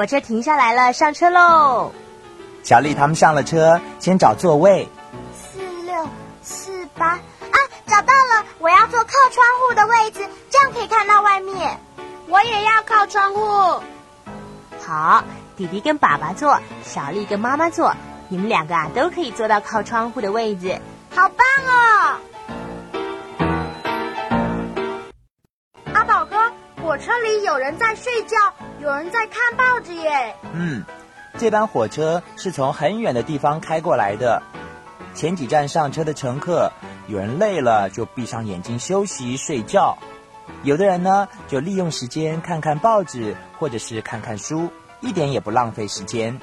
火车停下来了，上车喽！小丽他们上了车，先找座位。四六四八啊，找到了！我要坐靠窗户的位置，这样可以看到外面。我也要靠窗户。好，弟弟跟爸爸坐，小丽跟妈妈坐，你们两个啊都可以坐到靠窗户的位置，好棒哦！阿宝哥，火车里有人在睡觉，有人在看报纸耶。嗯。这班火车是从很远的地方开过来的，前几站上车的乘客，有人累了就闭上眼睛休息睡觉，有的人呢就利用时间看看报纸或者是看看书，一点也不浪费时间。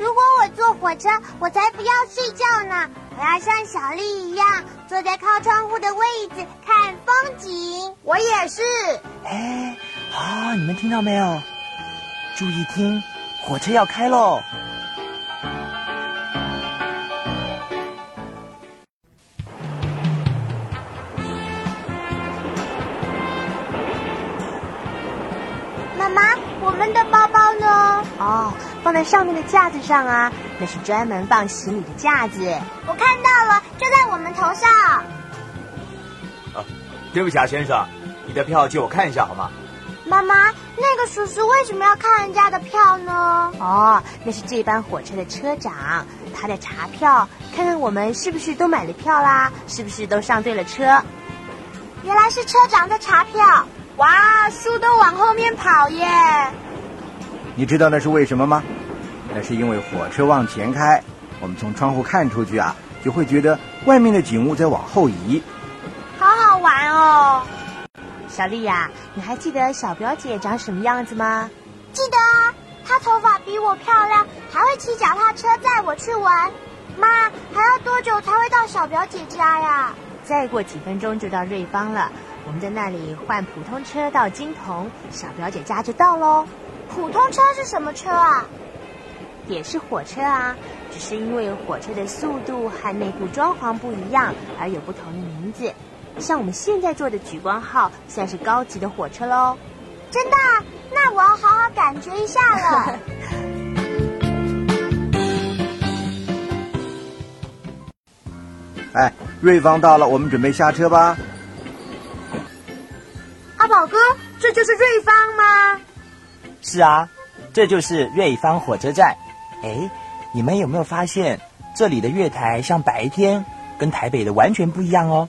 如果我坐火车，我才不要睡觉呢！我要像小丽一样，坐在靠窗户的位置看风景。我也是。哎，啊，你们听到没有？注意听。火车要开喽！妈妈，我们的包包呢？哦，放在上面的架子上啊，那是专门放行李的架子。我看到了，就在我们头上。啊，对不起啊，先生，你的票借我看一下好吗？妈妈，那个叔叔为什么要看人家的票呢？哦，那是这班火车的车长，他在查票，看看我们是不是都买了票啦，是不是都上对了车。原来是车长在查票。哇，书都往后面跑耶！你知道那是为什么吗？那是因为火车往前开，我们从窗户看出去啊，就会觉得外面的景物在往后移。好好玩哦！小丽呀，你还记得小表姐长什么样子吗？记得啊，她头发比我漂亮，还会骑脚踏车载我去玩。妈，还要多久才会到小表姐家呀？再过几分钟就到瑞芳了，我们在那里换普通车到金童，小表姐家就到喽。普通车是什么车啊？也是火车啊，只是因为火车的速度和内部装潢不一样，而有不同的名字。像我们现在坐的莒光号算是高级的火车喽，真的？那我要好好感觉一下了。哎，瑞芳到了，我们准备下车吧。阿宝哥，这就是瑞芳吗？是啊，这就是瑞芳火车站。哎，你们有没有发现这里的月台像白天，跟台北的完全不一样哦？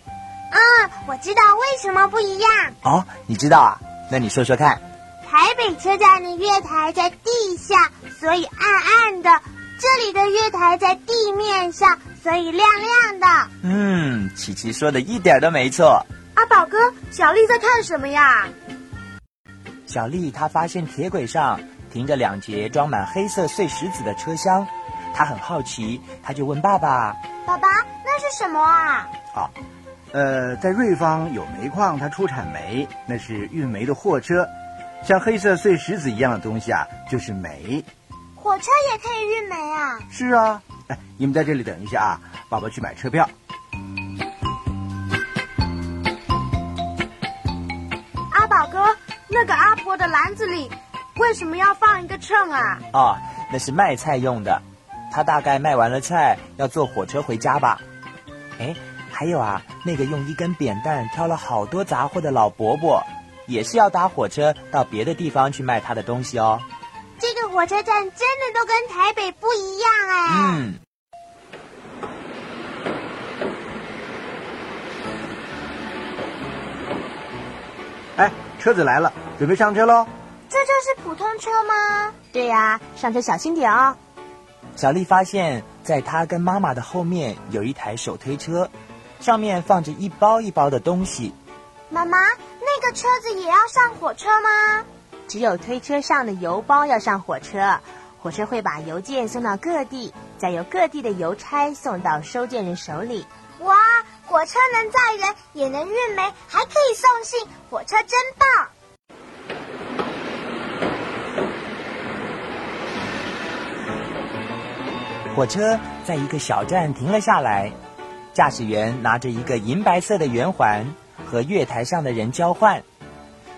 啊，我知道为什么不一样哦。你知道啊？那你说说看。台北车站的月台在地下，所以暗暗的；这里的月台在地面上，所以亮亮的。嗯，琪琪说的一点都没错。阿宝哥，小丽在看什么呀？小丽她发现铁轨上停着两节装满黑色碎石子的车厢，她很好奇，她就问爸爸：“爸爸，那是什么啊？”好。呃，在瑞芳有煤矿，它出产煤，那是运煤的货车。像黑色碎石子一样的东西啊，就是煤。火车也可以运煤啊？是啊。哎，你们在这里等一下啊，爸爸去买车票。阿宝哥，那个阿婆的篮子里为什么要放一个秤啊？哦，那是卖菜用的。他大概卖完了菜，要坐火车回家吧？哎。还有啊，那个用一根扁担挑了好多杂货的老伯伯，也是要搭火车到别的地方去卖他的东西哦。这个火车站真的都跟台北不一样哎。嗯。哎，车子来了，准备上车喽。这就是普通车吗？对呀，上车小心点哦。小丽发现，在她跟妈妈的后面有一台手推车，上面放着一包一包的东西。妈妈，那个车子也要上火车吗？只有推车上的邮包要上火车，火车会把邮件送到各地，再由各地的邮差送到收件人手里。哇，火车能载人，也能运煤，还可以送信，火车真棒！火车在一个小站停了下来，驾驶员拿着一个银白色的圆环，和月台上的人交换。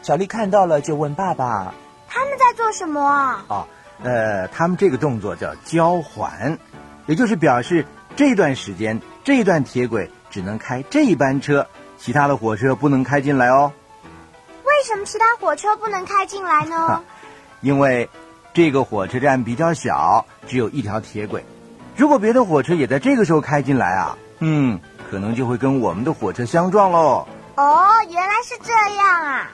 小丽看到了，就问爸爸：“他们在做什么啊？”哦，呃，他们这个动作叫交环，也就是表示这段时间这段铁轨只能开这一班车，其他的火车不能开进来哦。为什么其他火车不能开进来呢？因为这个火车站比较小，只有一条铁轨。如果别的火车也在这个时候开进来啊，嗯，可能就会跟我们的火车相撞喽。哦，原来是这样啊。